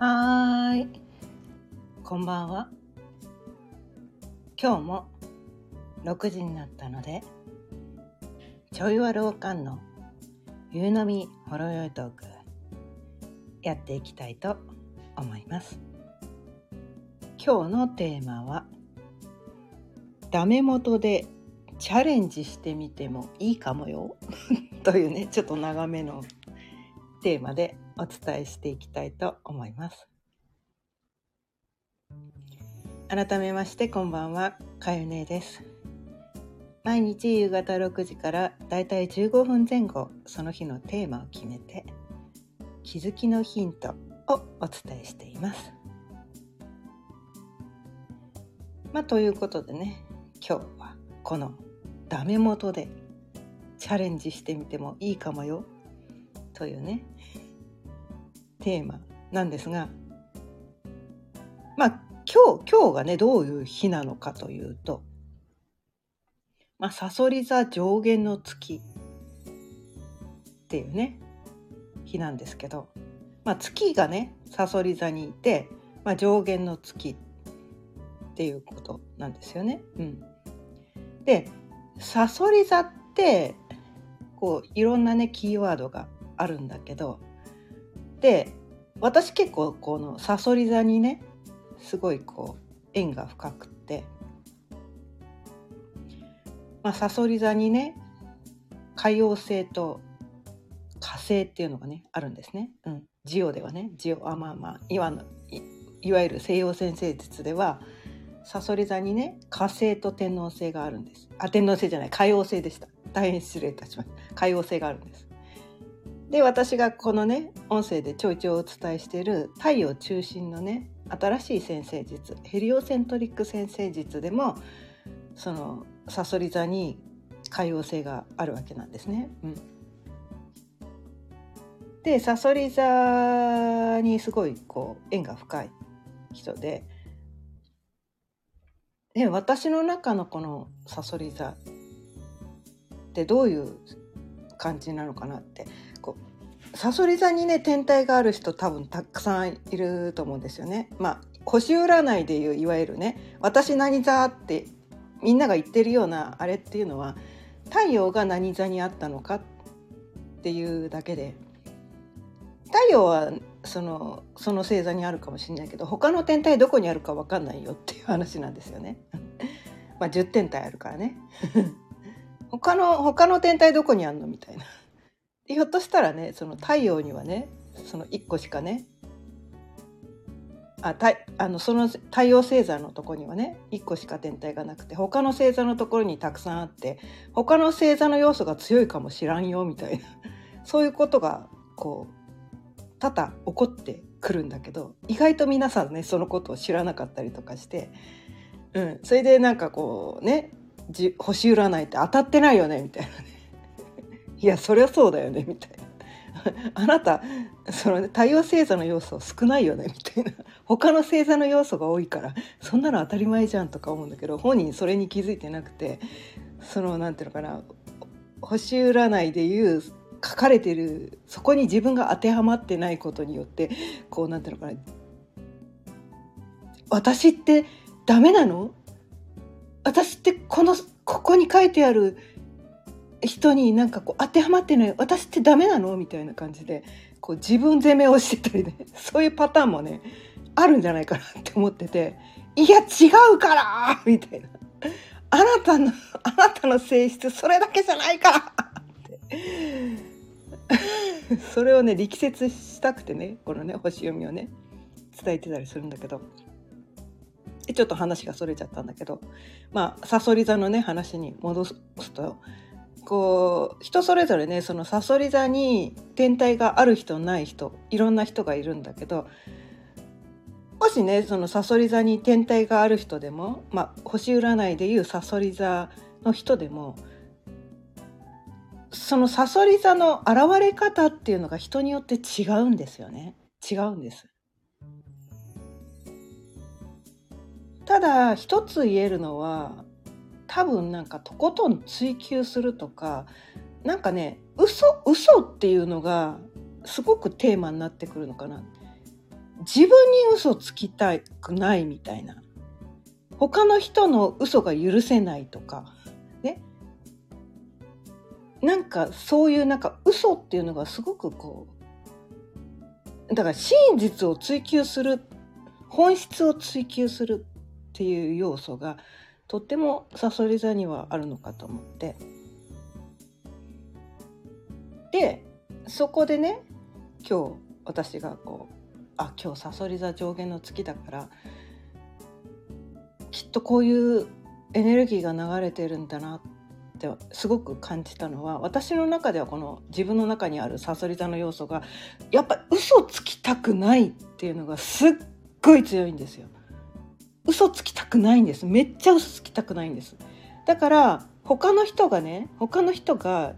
はーい。こんばんは。今日も6時になったので、ちょいわるおかんの夕飲みほろよいトーク、やっていきたいと思います。今日のテーマは、ダメ元でチャレンジしてみてもいいかもよ というね、ちょっと長めのテーマでお伝えしていきたいと思います。改めましてこんばんは、かゆねです。毎日夕方6時からだいたい15分前後、その日のテーマを決めて、気づきのヒントをお伝えしています。まあ、ということでね、今日はこのダメ元でチャレンジしてみてもいいかもよというねテーマなんですがまあ今日今日がねどういう日なのかというとまあさそり座上限の月っていうね日なんですけど、まあ、月がねさそり座にいて、まあ、上限の月っていうことなんですよね。うん、でさそり座ってこういろんなねキーワードがあるんだけどで私結構このさそり座にねすごいこう縁が深くってまあさそり座にね海王星と火星っていうのがねあるんですね。うん、ジオではねジオあまあまあいわいいわゆる西洋先生術ではさそり座にね火星と天王星があるんです。あ天王星じゃない海王星でした。大変失礼いたしました。海王星があるんです。で私がこのね音声でちょいちょいお伝えしている太陽中心のね新しい先生術ヘリオセントリック先生術でもそのさそり座に海王星があるわけなんですね。うん、でさそり座にすごいこう縁が深い人でで私の中のこのさそり座ってどういう感じなのかなってこうさそり座にね天体がある人多分たくさんいると思うんですよね。まあ星占いでいういわゆるね「私何座」ってみんなが言ってるようなあれっていうのは太陽が何座にあったのかっていうだけで太陽はそのその星座にあるかもしれないけど他の天体どこにあるか分かんないよっていう話なんですよね。まあ10天体あるからね。他の他の天体どこにあんのみたいな。ひょっとしたらねその太陽にはねその1個しかねあたあのその太陽星座のとこにはね1個しか天体がなくて他の星座のところにたくさんあって他の星座の要素が強いかもしらんよみたいなそういうことがこう多々起こってくるんだけど意外と皆さんねそのことを知らなかったりとかして、うん、それでなんかこうね星占いって当たってないよねみたいなね。いやそりゃそうだよねみたいな。あなたその、ね、太陽星座の要素少ないよねみたいな。他の星座の要素が多いからそんなの当たり前じゃんとか思うんだけど本人それに気づいてなくてそのなんていうのかな星占いでいう書かれてるそこに自分が当てはまってないことによってこうなんていうのかな私ってダメなの？私ってこのここに書いてある人になんかこう当てはまってない私ってダメなの？みたいな感じでこう自分責めをしてたりね そういうパターンもねあるんじゃないかなって思ってていや違うから！みたいなあなたのあなたの性質それだけじゃないから！って。それをね力説したくてねこのね星読みをね伝えてたりするんだけど。ちょっと話がそれちゃったんだけど。まあさそり座のね話に戻すとこう人それぞれねそのさそり座に天体がある人ない人いろんな人がいるんだけどもしねそのさそり座に天体がある人でも、まあ、星占いでいうさそり座の人でもそのさそり座の現れ方っていうのが人によって違うんですよね違うんです。ただ一つ言えるのは多分なんかとことん追求するとかなんかね嘘嘘っていうのがすごくテーマになってくるのかな。自分に嘘つきたくないみたいな。他の人の嘘が許せないとか。ね。なんかそういうなんか嘘っていうのがすごくこうだから真実を追求する本質を追求するっていう要素がとってもさそり座にはあるのかと思ってでそこでね今日私がこうあ今日さそり座上限の月だからきっとこういうエネルギーが流れてるんだなってすごく感じたのは私の中ではこの自分の中にあるさそり座の要素がやっぱ嘘つきたくないっていうのがすっごい強いんですよ。嘘つきたくないんです。めっちゃ嘘つきたくないんです。だから他の人がね他の人が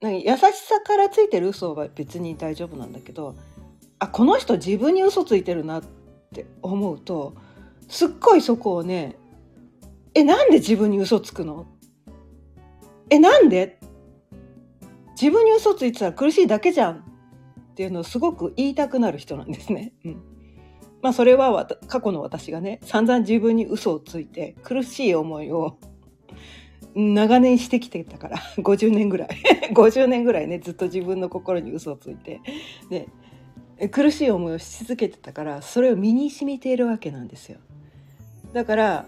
なんか優しさからついてる嘘は別に大丈夫なんだけどあこの人自分に嘘ついてるなって思うとすっごいそこをねえなんで自分に嘘つくの？えなんで？自分に嘘ついてたら苦しいだけじゃんっていうのをすごく言いたくなる人なんですね。うん。まあそれは過去の私がね散々自分に嘘をついて苦しい思いを長年してきてたから 50年ぐらい。50年ぐらいねずっと自分の心に嘘をついてで苦しい思いをし続けてたからそれを身に染みているわけなんですよ。だから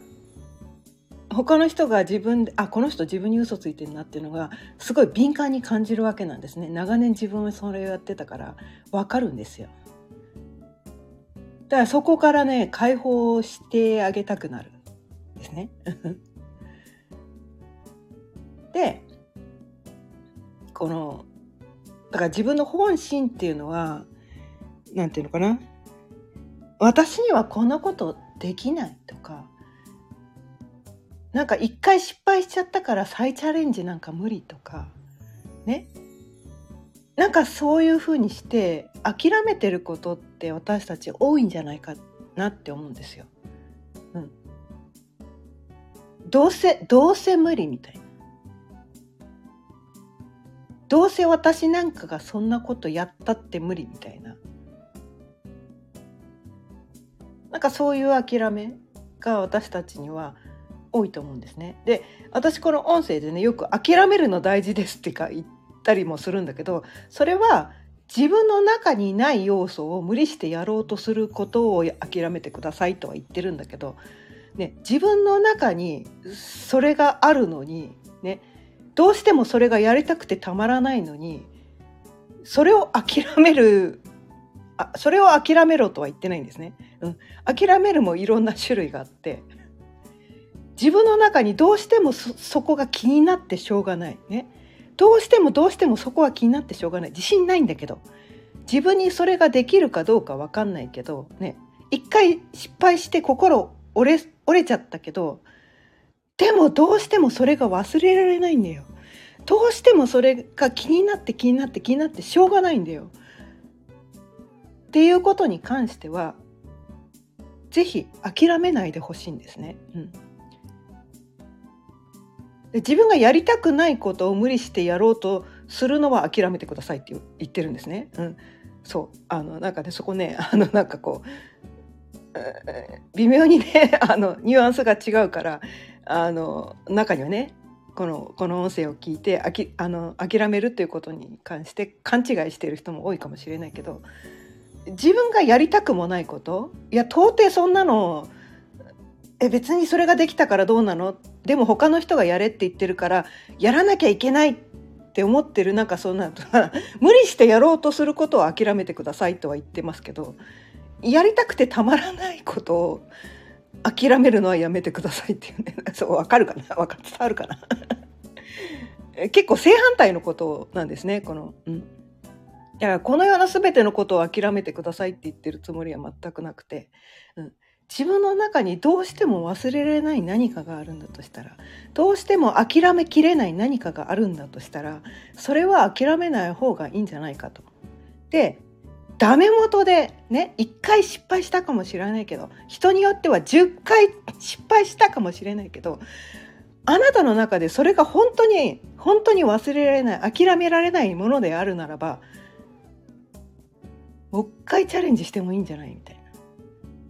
他の人が自分であこの人自分に嘘ついてるなっていうのがすごい敏感に感じるわけなんですね。長年自分はそれをやってたから分かるんですよ。だからそこからね解放してあげたくなるんですね。でこのだから自分の本心っていうのは何て言うのかな。私にはこんなことできないとかなんか一回失敗しちゃったから再チャレンジなんか無理とかね。なんかそういうふうにして諦めてることって私たち多いんじゃないかなって思うんですよ。うん、どうせどうせ無理みたいな。どうせ私なんかがそんなことやったって無理みたいな。なんかそういう諦めが私たちには多いと思うんですね。で私この音声でねよく「諦めるの大事です」ってか言ったりもするんだけどそれは自分の中にない要素を無理してやろうとすることを諦めてくださいとは言ってるんだけど、ね、自分の中にそれがあるのに、ね、どうしてもそれがやりたくてたまらないのにそれを諦めるあそれを諦めろとは言ってないんですね。うん、諦めるもいろんな種類があって自分の中にどうしてもそこが気になってしょうがない。ね。どうしてもどうしてもそこは気になってしょうがない。自信ないんだけど。自分にそれができるかどうか分かんないけどね。一回失敗して心折れ折れちゃったけどでもどうしてもそれが忘れられないんだよ。どうしてもそれが気になって気になって気になってしょうがないんだよ。っていうことに関しては是非諦めないでほしいんですね。うん。で自分がやりたくないことを無理してやろうとするのは諦めてくださいって言ってるんですね。うん、そうあのなんかねそこね あのなんかこう微妙にね あのニュアンスが違うからあの中にはねこのこの音声を聞いてあきあの諦めるっていうことに関して勘違いしている人も多いかもしれないけど自分がやりたくもないこといや到底そんなのえ別にそれができたからどうなの？でも他の人がやれって言ってるからやらなきゃいけないって思ってるなんかそんな 無理してやろうとすることを諦めてくださいとは言ってますけどやりたくてたまらないことを諦めるのはやめてくださいっていうね。そう分かるかな？分か伝わるかな？結構正反対のことなんですねこの、うん、いやこのような全てのことを諦めてくださいって言ってるつもりは全くなくて、うん、自分の中にどうしても忘れられない何かがあるんだとしたらどうしても諦めきれない何かがあるんだとしたらそれは諦めない方がいいんじゃないかと。でダメ元でね1回失敗したかもしれないけど人によっては10回失敗したかもしれないけどあなたの中でそれが本当に本当に忘れられない諦められないものであるならばもう一回チャレンジしてもいいんじゃないみたいな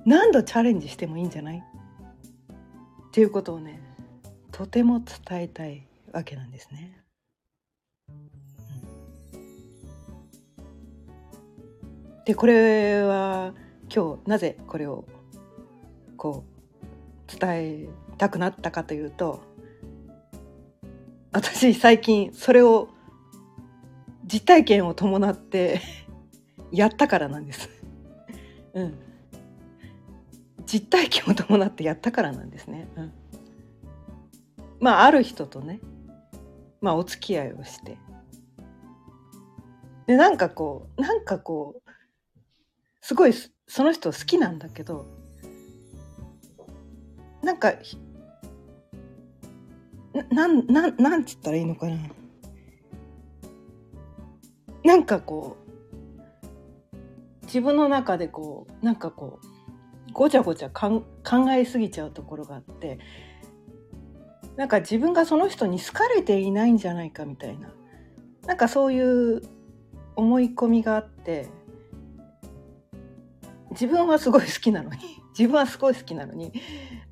何度チャレンジしてもいいんじゃない？っていうことをねとても伝えたいわけなんですね。でこれは今日なぜこれをこう伝えたくなったかというと私最近それを実体験を伴って やったからなんです。うん。実体験を伴ってやったからなんですね。うん。まあある人とね、まあお付き合いをして。でなんかこうなんかこうすごいその人好きなんだけどなんかなんなんなんつったらいいのかななんかこう自分の中でこうなんかこうごちゃごちゃ考えすぎちゃうところがあってなんか自分がその人に好かれていないんじゃないかみたいな。なんかそういう思い込みがあって自分はすごい好きなのに 自分はすごい好きなのに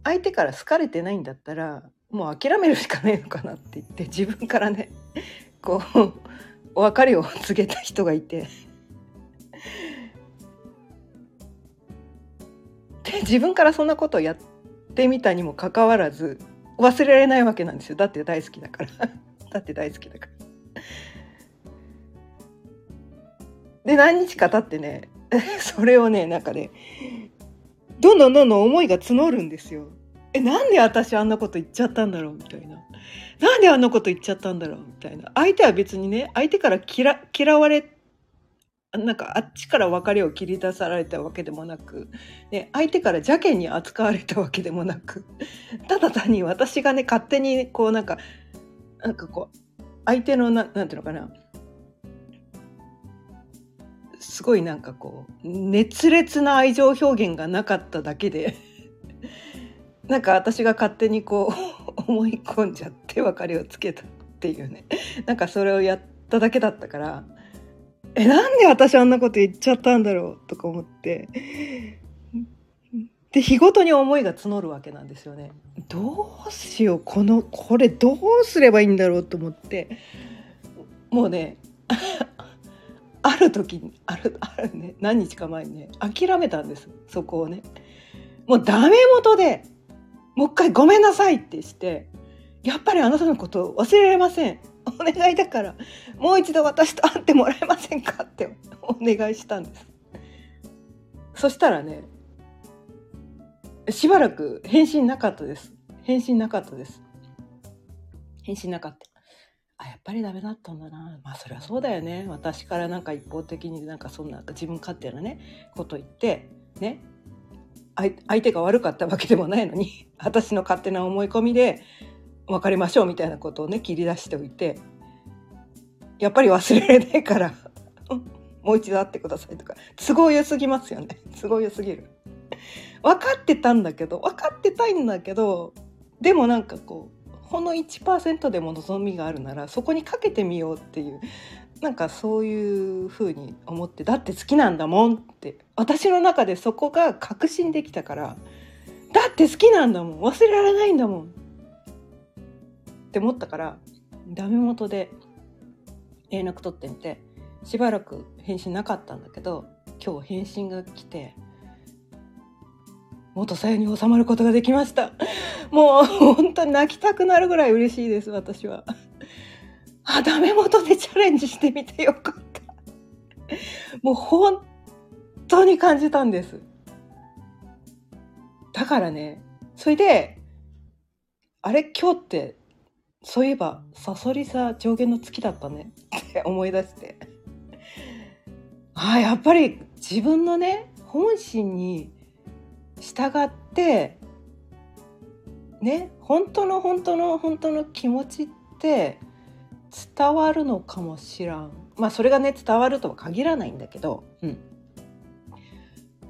相手から好かれてないんだったらもう諦めるしかないのかなって言って自分からねこうお別れを告げた人がいてで自分からそんなことをやってみたにもかかわらず忘れられないわけなんですよ。だって大好きだから。だって大好きだから。で何日か経ってね それをねなんかねどんどんどんどん思いが募るんですよ。えなんで私あんなこと言っちゃったんだろう？みたいな。なんであんなこと言っちゃったんだろう？みたいな。相手は別にね相手から嫌嫌われなんかあっちから別れを切り出されたわけでもなく、ね、相手から邪険に扱われたわけでもなく ただ単に私がね勝手にこうなんかなんかこう相手のななんていうのかなすごいなんかこう熱烈な愛情表現がなかっただけで なんか私が勝手にこう 思い込んじゃって別れをつけたっていうねなんかそれをやっただけだったからえなんで私あんなこと言っちゃったんだろうとか思ってで日ごとに思いが募るわけなんですよね。どうしようこのこれどうすればいいんだろうと思ってもうね ある時にあるあるね何日か前にね諦めたんですそこをね。もうダメ元でもう一回ごめんなさいってして、やっぱりあなたのこと忘れられません。お願いだから、もう一度私と会ってもらえませんかって お願いしたんです。そしたらね、しばらく返信なかったです。返信なかったです。返信なかった。あ、やっぱりダメだったんだな。まあそりゃそうだよね。私からなんか一方的になんかそんな自分勝手なね、こと言って、ね、相手が悪かったわけでもないのに私の勝手な思い込みで別れましょうみたいなことをね切り出しておいてやっぱり忘れられないから もう一度会ってくださいとか。都合良すぎますよね。都合良すぎる。分かってたんだけど分かってたいんだけどでもなんかこうほんの1%でも望みがあるならそこにかけてみようっていうなんかそういうふうに思ってだって好きなんだもんって私の中でそこが確信できたからだって好きなんだもん。忘れられないんだもん。って思ったからダメ元で連絡取ってみてしばらく返信なかったんだけど今日返信が来て元さゆに収まることができました もう本当に泣きたくなるぐらい嬉しいです私は。あ、ダメ元でチャレンジしてみてよかった。もう本当に感じたんです。だからね、それで、あれ？今日って、そういえば、サソリ座上限の月だったね。って思い出して。ああ、やっぱり自分のね、本心に従って、ね、本当の本当の本当の気持ちって伝わるのかもしらん。まあそれがね伝わるとは限らないんだけど、うん、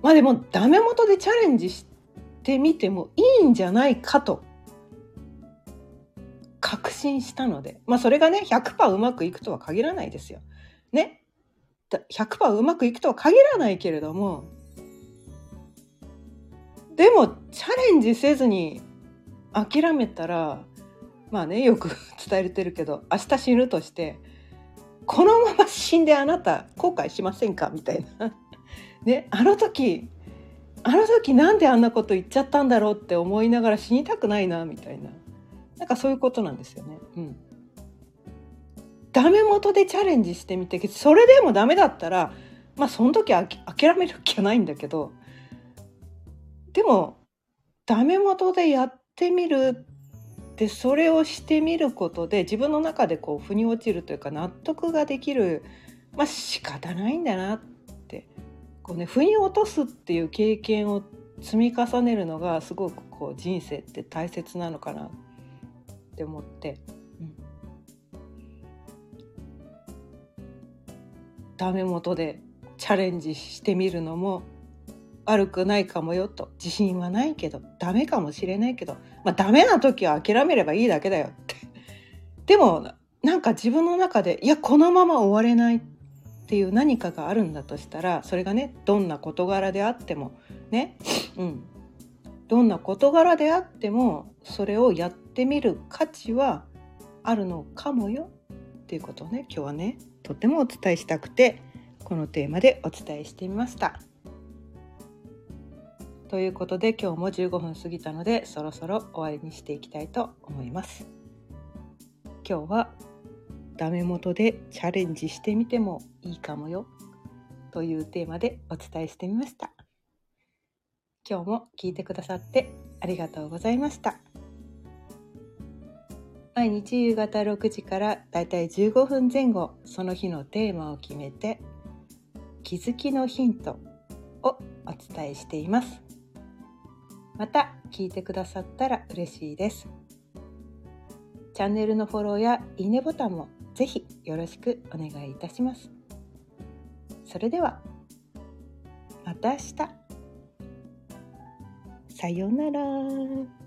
まあでもダメ元でチャレンジしてみてもいいんじゃないかと信したのでまあそれがね100%うまくいくとは限らないですよ。ね100%うまくいくとは限らないけれどもでもチャレンジせずに諦めたらまあねよく 伝えてるけど明日死ぬとしてこのまま死んであなた後悔しませんかみたいな。ねあの時あの時なんであんなこと言っちゃったんだろうって思いながら死にたくないなみたいななんかそういうことなんですよね。うん、ダメ元でチャレンジしてみてそれでもダメだったらまあその時は諦める気はないんだけどでもダメ元でやってみるでそれをしてみることで自分の中でこう腑に落ちるというか納得ができるまあ仕方ないんだなってこうね腑に落とすっていう経験を積み重ねるのがすごくこう人生って大切なのかなってって思って、うん、ダメ元でチャレンジしてみるのも悪くないかもよと。自信はないけどダメかもしれないけど、まあ、ダメな時は諦めればいいだけだよって。でもなんか自分の中でいやこのまま終われないっていう何かがあるんだとしたらそれがねどんな事柄であってもね、うん、どんな事柄であってもそれをやってみる価値はあるのかもよっていうことをね今日はねとってもお伝えしたくてこのテーマでお伝えしてみました。ということで今日も15分過ぎたのでそろそろ終わりにしていきたいと思います。今日はダメ元でチャレンジしてみてもいいかもよというテーマでお伝えしてみました。今日も聞いてくださってありがとうございました。毎日夕方6時からだいたい15分前後その日のテーマを決めて気づきのヒントをお伝えしています。また聞いてくださったら嬉しいです。チャンネルのフォローやいいねボタンもぜひよろしくお願いいたします。それではまた明日。さようなら。